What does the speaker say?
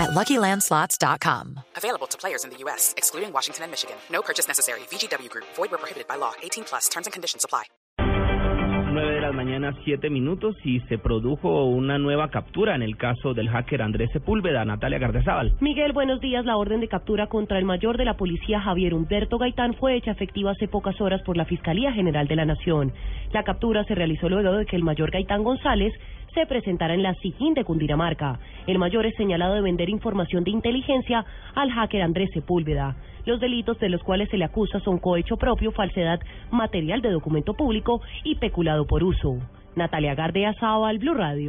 at LuckyLandSlots.com. Available to players in the U.S., excluding Washington and Michigan. No purchase necessary. VGW Group. Void where prohibited by law. 18 plus. Terms and conditions apply. 9 de la mañana, 7 minutos, y se produjo una nueva captura en el caso del hacker Andrés Sepúlveda, Natalia Gardezábal. Miguel, buenos días. La orden de captura contra el mayor de la policía, Javier Humberto Gaitán, fue hecha efectiva hace pocas horas por la Fiscalía General de la Nación. La captura se realizó luego de que el mayor Gaitán González se presentará en la SIGIN de Cundinamarca. El mayor es señalado de vender información de inteligencia al hacker Andrés Sepúlveda. Los delitos de los cuales se le acusa son cohecho propio, falsedad material de documento público y peculado por uso. Natalia Gardea al Blue Radio.